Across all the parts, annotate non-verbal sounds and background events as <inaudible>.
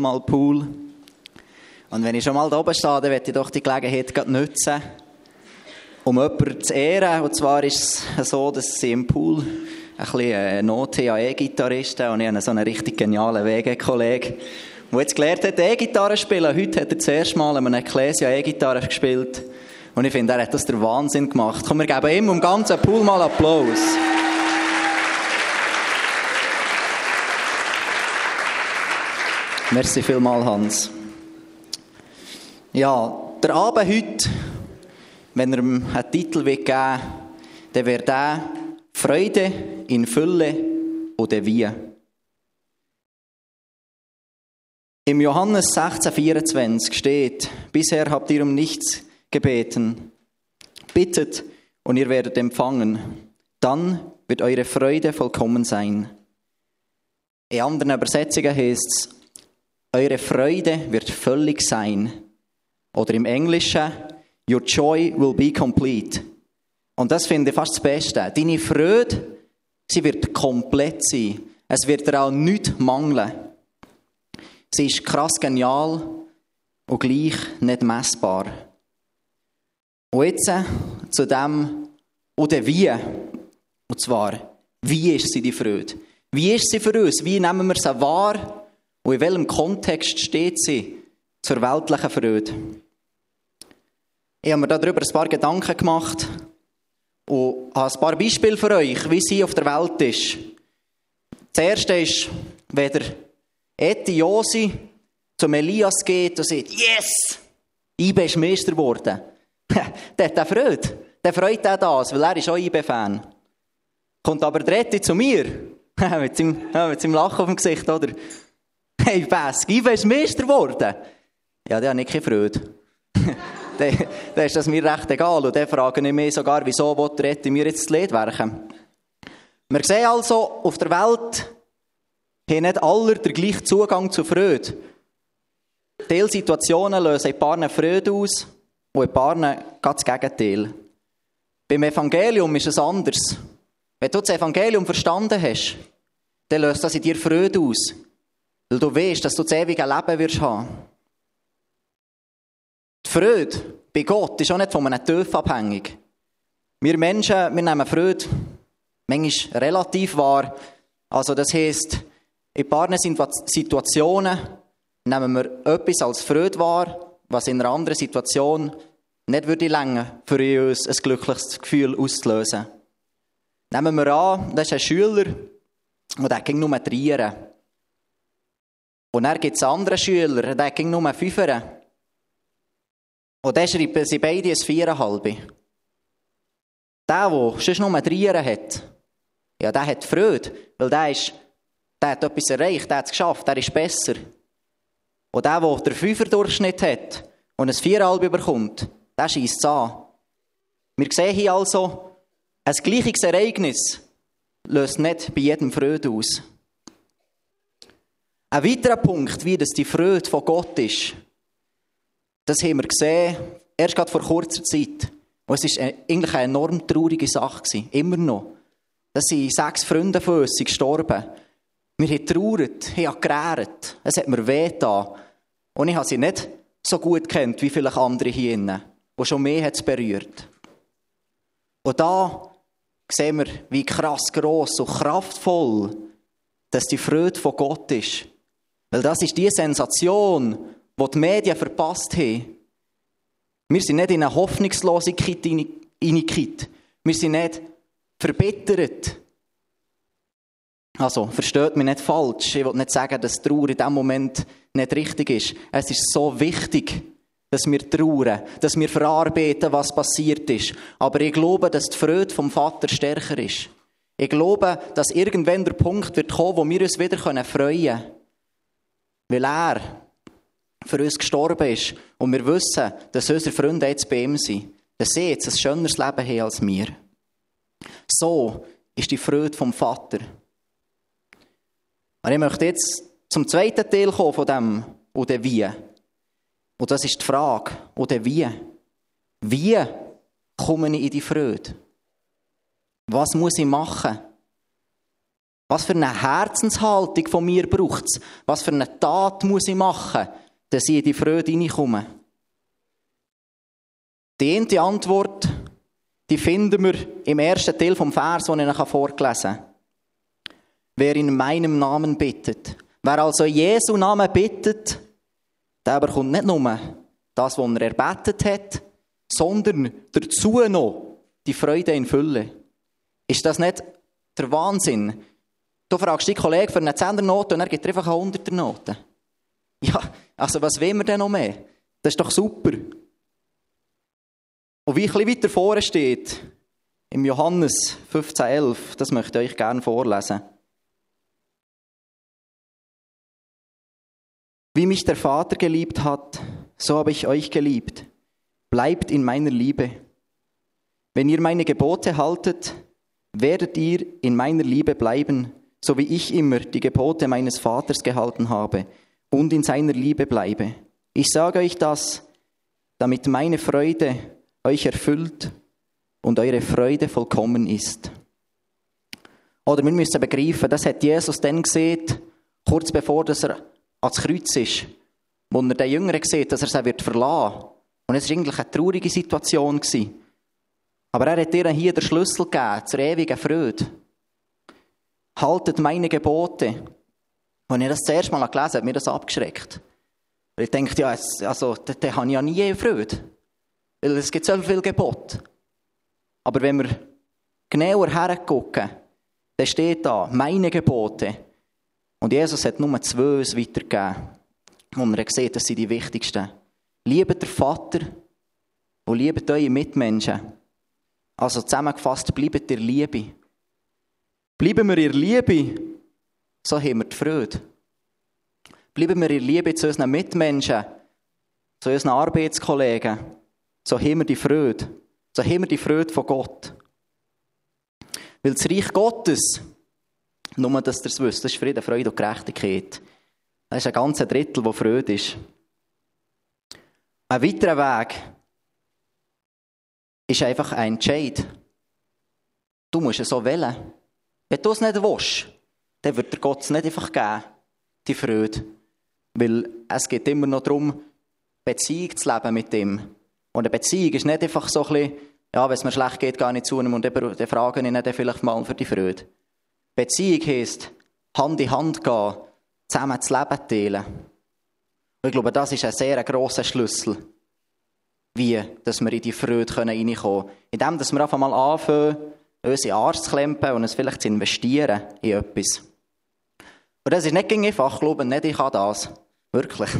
mal Pool. Und wenn ich schon mal da oben stehe, dann ich doch die Gelegenheit nutzen, um jemanden zu ehren. Und zwar ist es so, dass sie im Pool ein bisschen ein No-TAE-Gitarrist und ich habe so einen richtig genialen Wege-Kollegen, der jetzt gelernt hat, E-Gitarre zu spielen. Heute hat er das erste Mal an einem Ecclesia E-Gitarre gespielt. Und ich finde, er hat das der Wahnsinn gemacht. Komm, wir geben ihm um ganzen Pool mal Applaus. Merci vielmal, Hans. Ja, der Abend heute, wenn er ihm einen Titel geben will, dann wäre der Freude in Fülle oder wie. Im Johannes 16, 24 steht, bisher habt ihr um nichts gebeten. Bittet und ihr werdet empfangen. Dann wird eure Freude vollkommen sein. In anderen Übersetzungen heißt es, eure Freude wird völlig sein. Oder im Englischen, your joy will be complete. Und das finde ich fast das Beste. Deine Freude, sie wird komplett sein. Es wird dir auch nichts mangeln. Sie ist krass genial und gleich nicht messbar. Und jetzt äh, zu dem, oder wie. Und zwar, wie ist sie die Freude? Wie ist sie für uns? Wie nehmen wir sie wahr? Und in welchem Kontext steht sie zur weltlichen Freude? Ich habe mir darüber ein paar Gedanken gemacht und habe ein paar Beispiele für euch, wie sie auf der Welt ist. Das erste ist, wenn der Eti Josi zum Elias geht und sagt, yes, ich bin Meister geworden. <laughs> der hat Freude. Der freut auch das, weil er ist auch IB-Fan. Kommt aber der Eti zu mir, <laughs> mit, seinem, mit seinem Lachen auf dem Gesicht, oder? Hey, Pesk, IB ist Meister geworden. Ja, der hat nicht keine Freude. <laughs> dann ist das mir recht egal. Und dann frage ich mich sogar, wieso mir jetzt das Lied werken? Wir sehen also, auf der Welt haben nicht alle den gleichen Zugang zu Freude. Teilsituationen lösen ein paar Freude aus und ein paar ganz das Gegenteil. Beim Evangelium ist es anders. Wenn du das Evangelium verstanden hast, dann löst das in dir Freude aus. Weil du weißt, dass du das ewige Leben wirst haben. Die Freude bei Gott ist auch nicht von einem Töpf abhängig. Wir Menschen, wir nehmen Freude manchmal relativ wahr. Also das heisst, in paar Situationen nehmen wir etwas als Freude wahr, was in einer anderen Situation nicht würde länger für uns ein glückliches Gefühl auszulösen. Nehmen wir an, das ist ein Schüler, und der ging nur Drieren. Und dann gibt es einen anderen Schüler, der ging nur Fünferen. Und dann schreiben sie beide ein Viereinhalb. Der, der sonst nur Drieren hat, ja, der hat Freude, weil der, ist, der hat etwas erreicht, der hat es geschafft, der ist besser. Und der, der den Fünfer-Durchschnitt hat und ein Viereinhalb bekommt, der schießt es an. Wir sehen hier also, ein gleiches Ereignis löst nicht bei jedem Freude aus. Ein weiterer Punkt, wie das die Freude von Gott ist, das haben wir gesehen, erst gerade vor kurzer Zeit. Und es war eigentlich eine enorm traurige Sache. Immer noch. Das sind sechs Freunde von uns gestorben. Wir haben trauert, haben gerährt. Es hat mir weh getan. Und ich habe sie nicht so gut kennt wie vielleicht andere hier drinnen, die schon mehr hat berührt. Und da sehen wir, wie krass gross und kraftvoll dass die Freude von Gott ist. Weil das ist die Sensation, die die Medien verpasst haben. Wir sind nicht in eine Hoffnungslosigkeit hineingekippt. Wir sind nicht verbittert. Also, versteht mich nicht falsch. Ich will nicht sagen, dass Trauer in diesem Moment nicht richtig ist. Es ist so wichtig, dass wir trauern, dass wir verarbeiten, was passiert ist. Aber ich glaube, dass die Freude vom Vater stärker ist. Ich glaube, dass irgendwann der Punkt wird kommen, wo wir uns wieder freuen können. Weil er für uns gestorben ist und wir wissen, dass unsere Freunde jetzt bei ihm sind. Dass sie jetzt ein schöneres Leben haben als wir. So ist die Freude vom Vater. Und ich möchte jetzt zum zweiten Teil kommen von dem, oder wie. Und das ist die Frage, oder wie? Wie komme ich in die Freude? Was muss ich machen? Was für eine Herzenshaltung von mir braucht es? Was für eine Tat muss ich machen, dass ich in die Freude hineinkomme? Die eine Antwort, die finden wir im ersten Teil vom Vers, den ich vorgelesen habe. Wer in meinem Namen bittet, wer also Jesu Namen bittet, der bekommt nicht nur das, was er erbetet hat, sondern dazu noch die Freude in Fülle. Ist das nicht der Wahnsinn? Du fragst die Kollegen für eine Zehnernote und er gibt einfach eine Hunderternote. Ja, also was will man denn noch mehr? Das ist doch super. Und wie ein bisschen weiter vorne steht, im Johannes 15,11, das möchte ich euch gerne vorlesen. Wie mich der Vater geliebt hat, so habe ich euch geliebt. Bleibt in meiner Liebe. Wenn ihr meine Gebote haltet, werdet ihr in meiner Liebe bleiben, so wie ich immer die Gebote meines Vaters gehalten habe und in seiner Liebe bleibe. Ich sage euch das, damit meine Freude euch erfüllt und eure Freude vollkommen ist. Oder wir müssen begreifen, das hat Jesus dann gesehen, kurz bevor er ans Kreuz ist, wo er den Jüngeren sieht, dass er sie wird verlassen. Und es war eigentlich eine traurige Situation. Aber er hat ihnen hier den Schlüssel gegeben zur ewigen Freude. Haltet meine Gebote. Als ich das zuerst mal gelesen habe, hat mich das abgeschreckt. Weil ich denke, ja, also, da, da habe ich ja nie Freude. Weil es gibt so viele Gebote. Aber wenn wir genauer hergucken, dann steht da, meine Gebote. Und Jesus hat nur zwei weitergegeben. Und man sieht, das sind die wichtigsten. Liebet der Vater und liebet eure Mitmenschen. Also zusammengefasst, bleibt ihr Liebe. Bleiben wir in Liebe, so haben wir die Freude. Bleiben wir in Liebe zu unseren Mitmenschen, zu unseren Arbeitskollegen, so haben wir die Freude. So haben wir die Freude von Gott. Weil das Reich Gottes, nur dass ihr es wisst, das ist Frieden, Freude und Gerechtigkeit. Das ist ein ganzer Drittel, wo Freude ist. Ein weiterer Weg ist einfach ein Entscheid. Du musst es so wählen. Wenn du es nicht willst, dann wird dir Gott es nicht einfach geben, die Freude. Weil es geht immer noch darum, Beziehung zu leben mit ihm. Und eine Beziehung ist nicht einfach so ein bisschen, ja, wenn es mir schlecht geht, gar nicht zu ihm und dann frage ich ihn vielleicht mal für die Freude. Beziehung heisst, Hand in Hand gehen, zusammen das Leben teilen. Und ich glaube, das ist ein sehr grosser Schlüssel, wie dass wir in die Freude reinkommen können. Indem dass wir einfach mal anfangen, unsere Arzt zu klempen und es vielleicht zu investieren in etwas. Und das ist nicht einfach, glaube ich, nicht, ich kann das. Wirklich.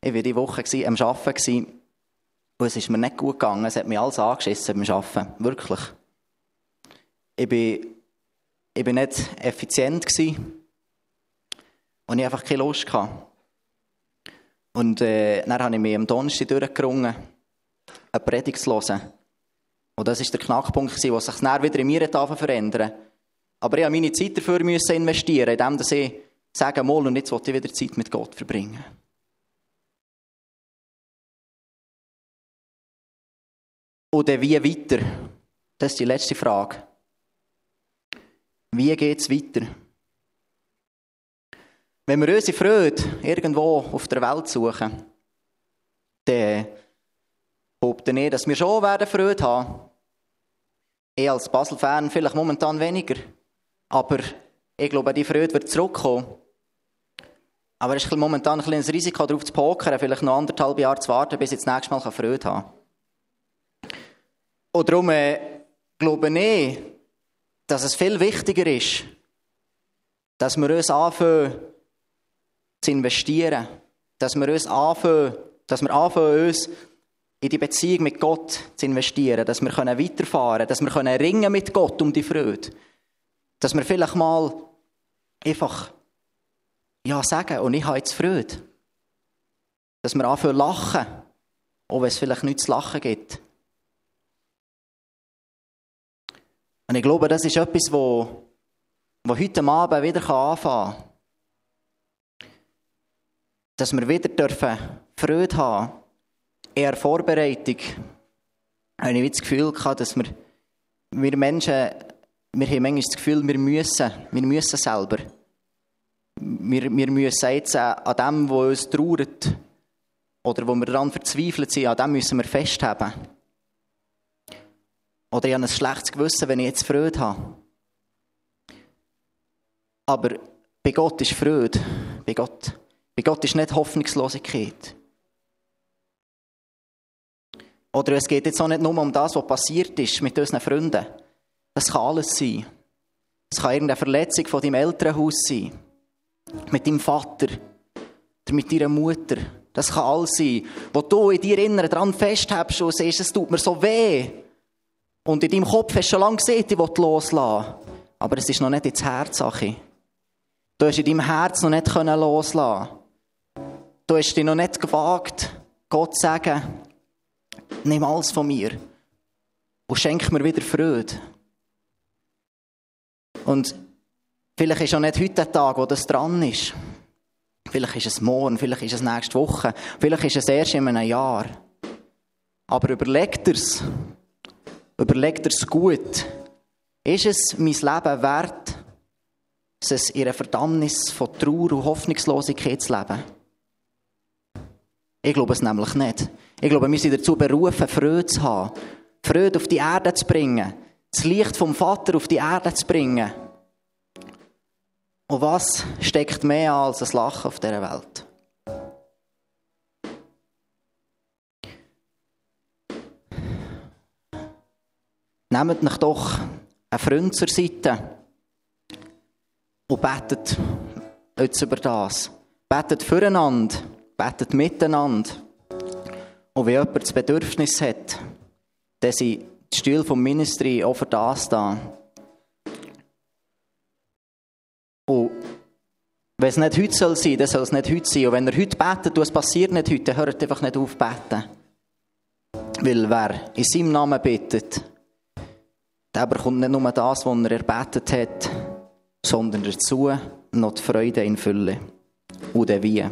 Ich war diese Woche am Arbeiten und es ist mir nicht gut gegangen. Es hat mich alles angeschissen beim Arbeiten. Wirklich. Ich bin, ich bin nicht effizient. Und ich einfach keine Lust. Und äh, dann habe ich mich am Donnerstag durchgerungen, eine Predigt zu hören. Und das war der Knackpunkt, der sich dann wieder in mir verändern Aber ich musste meine Zeit dafür investieren, indem ich sage, mal und jetzt will ich wieder Zeit mit Gott verbringen. Und wie weiter? Das ist die letzte Frage. Wie geht es weiter? Wenn wir unsere Freude irgendwo auf der Welt suchen, dann behaupte ich, dass wir schon Freude haben werden. Ich als Basel-Fan vielleicht momentan weniger. Aber ich glaube, die Freude wird zurückkommen. Aber es ist momentan ein, ein Risiko, darauf zu pokern, vielleicht noch anderthalb Jahre zu warten, bis ich das nächste Mal Freude haben kann. Und darum äh, glaube ich, dass es viel wichtiger ist, dass wir uns anfangen zu investieren. Dass wir uns anfangen, dass wir anfangen, uns in die Beziehung mit Gott zu investieren, dass wir weiterfahren können, dass wir ringen mit Gott um die Freude. Dass wir vielleicht mal einfach ja sagen, und ich habe jetzt Freude. Dass wir anfangen zu lachen, auch wenn es vielleicht nichts zu lachen gibt. Und ich glaube, das ist etwas, wo, wo heute Abend wieder anfangen kann. Dass wir wieder dürfen Freude haben eher Vorbereitung habe ich das Gefühl dass wir, wir Menschen wir haben manchmal das Gefühl, wir müssen, wir müssen selber. Wir, wir müssen jetzt äh, an dem, was uns trauert, oder wo wir daran verzweifelt sind, an dem müssen wir festhalten. Oder ich habe ein schlechtes Gewissen, wenn ich jetzt Freude habe. Aber bei Gott ist Freude. Bei Gott, bei Gott ist nicht Hoffnungslosigkeit. Oder es geht jetzt auch nicht nur um das, was passiert ist mit unseren Freunden. Das kann alles sein. Es kann irgendeine Verletzung von deinem Elternhaus sein. Mit deinem Vater. Oder mit deiner Mutter. Das kann alles sein. Wo du in dir innen dran festhältst und siehst, es tut mir so weh. Und in deinem Kopf hast du schon lange gesehen, ich will loslassen. Aber es ist noch nicht ins Herz. Du hast in deinem Herz noch nicht loslassen Du hast dich noch nicht gewagt, Gott zu sagen, nimm alles von mir und schenk mir wieder Freude. Und vielleicht ist auch nicht heute der Tag, wo das dran ist. Vielleicht ist es morgen, vielleicht ist es nächste Woche, vielleicht ist es erst in einem Jahr. Aber überlegt es. Überlegt es gut. Ist es mein Leben wert, es in einer Verdammnis von Trauer und Hoffnungslosigkeit zu leben? Ich glaube es nämlich nicht. Ich glaube, wir sind dazu berufen, Freude zu haben. Freude auf die Erde zu bringen. Das Licht vom Vater auf die Erde zu bringen. Und was steckt mehr als ein Lachen auf dieser Welt? Nehmt euch doch einen Freund zur Seite und betet jetzt über das. Betet füreinander, betet miteinander. Und wenn jemand das Bedürfnis hat, dann sind die Stühle vom Ministry auch für das da. Und wenn es nicht heute soll sein, dann soll es nicht heute sein. Und wenn er heute betet und es passiert nicht heute, dann hört einfach nicht auf beten. Weil wer in seinem Namen bittet, der bekommt nicht nur das, was er erbetet hat, sondern dazu noch die Freude in Fülle. Und wie.